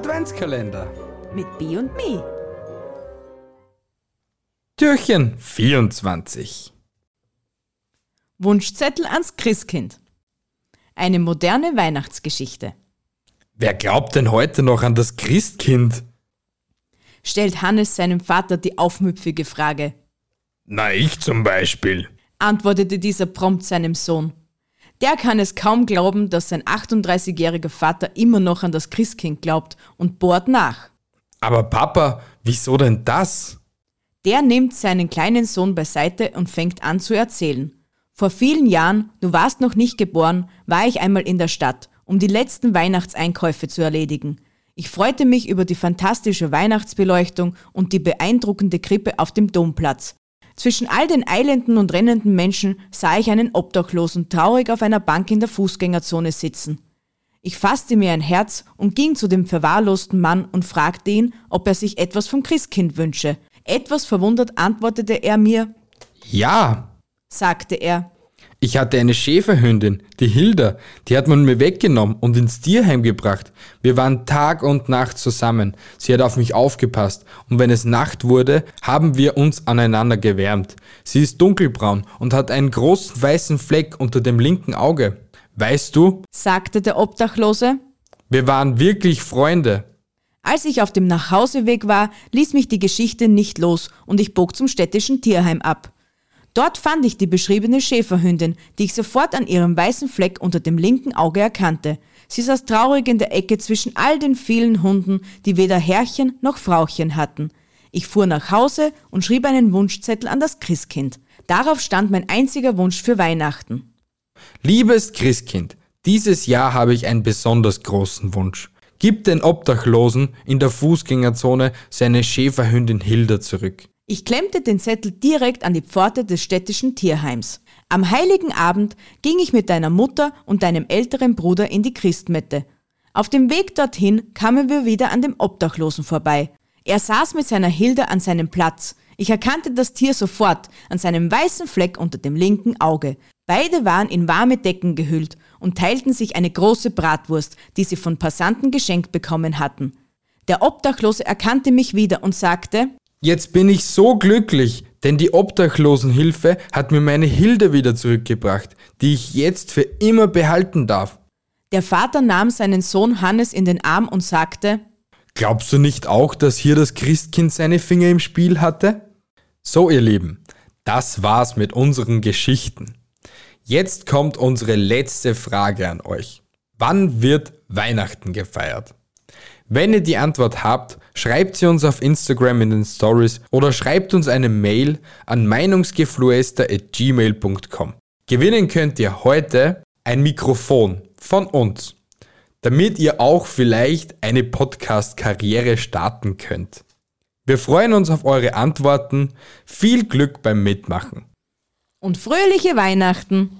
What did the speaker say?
Adventskalender mit B und Me. Türchen 24 Wunschzettel ans Christkind. Eine moderne Weihnachtsgeschichte. Wer glaubt denn heute noch an das Christkind? Stellt Hannes seinem Vater die aufmüpfige Frage. Na, ich zum Beispiel, antwortete dieser prompt seinem Sohn. Der kann es kaum glauben, dass sein 38-jähriger Vater immer noch an das Christkind glaubt und bohrt nach. Aber Papa, wieso denn das? Der nimmt seinen kleinen Sohn beiseite und fängt an zu erzählen. Vor vielen Jahren, du warst noch nicht geboren, war ich einmal in der Stadt, um die letzten Weihnachtseinkäufe zu erledigen. Ich freute mich über die fantastische Weihnachtsbeleuchtung und die beeindruckende Krippe auf dem Domplatz. Zwischen all den eilenden und rennenden Menschen sah ich einen Obdachlosen traurig auf einer Bank in der Fußgängerzone sitzen. Ich fasste mir ein Herz und ging zu dem verwahrlosten Mann und fragte ihn, ob er sich etwas vom Christkind wünsche. Etwas verwundert antwortete er mir Ja, sagte er. Ich hatte eine Schäferhündin, die Hilda, die hat man mir weggenommen und ins Tierheim gebracht. Wir waren Tag und Nacht zusammen. Sie hat auf mich aufgepasst und wenn es Nacht wurde, haben wir uns aneinander gewärmt. Sie ist dunkelbraun und hat einen großen weißen Fleck unter dem linken Auge. Weißt du, sagte der Obdachlose, wir waren wirklich Freunde. Als ich auf dem Nachhauseweg war, ließ mich die Geschichte nicht los und ich bog zum städtischen Tierheim ab. Dort fand ich die beschriebene Schäferhündin, die ich sofort an ihrem weißen Fleck unter dem linken Auge erkannte. Sie saß traurig in der Ecke zwischen all den vielen Hunden, die weder Herrchen noch Frauchen hatten. Ich fuhr nach Hause und schrieb einen Wunschzettel an das Christkind. Darauf stand mein einziger Wunsch für Weihnachten. Liebes Christkind, dieses Jahr habe ich einen besonders großen Wunsch. Gib den Obdachlosen in der Fußgängerzone seine Schäferhündin Hilda zurück. Ich klemmte den Zettel direkt an die Pforte des städtischen Tierheims. Am heiligen Abend ging ich mit deiner Mutter und deinem älteren Bruder in die Christmette. Auf dem Weg dorthin kamen wir wieder an dem Obdachlosen vorbei. Er saß mit seiner Hilde an seinem Platz. Ich erkannte das Tier sofort an seinem weißen Fleck unter dem linken Auge. Beide waren in warme Decken gehüllt und teilten sich eine große Bratwurst, die sie von Passanten geschenkt bekommen hatten. Der Obdachlose erkannte mich wieder und sagte, Jetzt bin ich so glücklich, denn die Obdachlosenhilfe hat mir meine Hilde wieder zurückgebracht, die ich jetzt für immer behalten darf. Der Vater nahm seinen Sohn Hannes in den Arm und sagte, Glaubst du nicht auch, dass hier das Christkind seine Finger im Spiel hatte? So, ihr Lieben, das war's mit unseren Geschichten. Jetzt kommt unsere letzte Frage an euch. Wann wird Weihnachten gefeiert? Wenn ihr die Antwort habt, schreibt sie uns auf Instagram in den Stories oder schreibt uns eine Mail an meinungsgefluester.gmail.com. Gewinnen könnt ihr heute ein Mikrofon von uns, damit ihr auch vielleicht eine Podcast-Karriere starten könnt. Wir freuen uns auf eure Antworten. Viel Glück beim Mitmachen. Und fröhliche Weihnachten!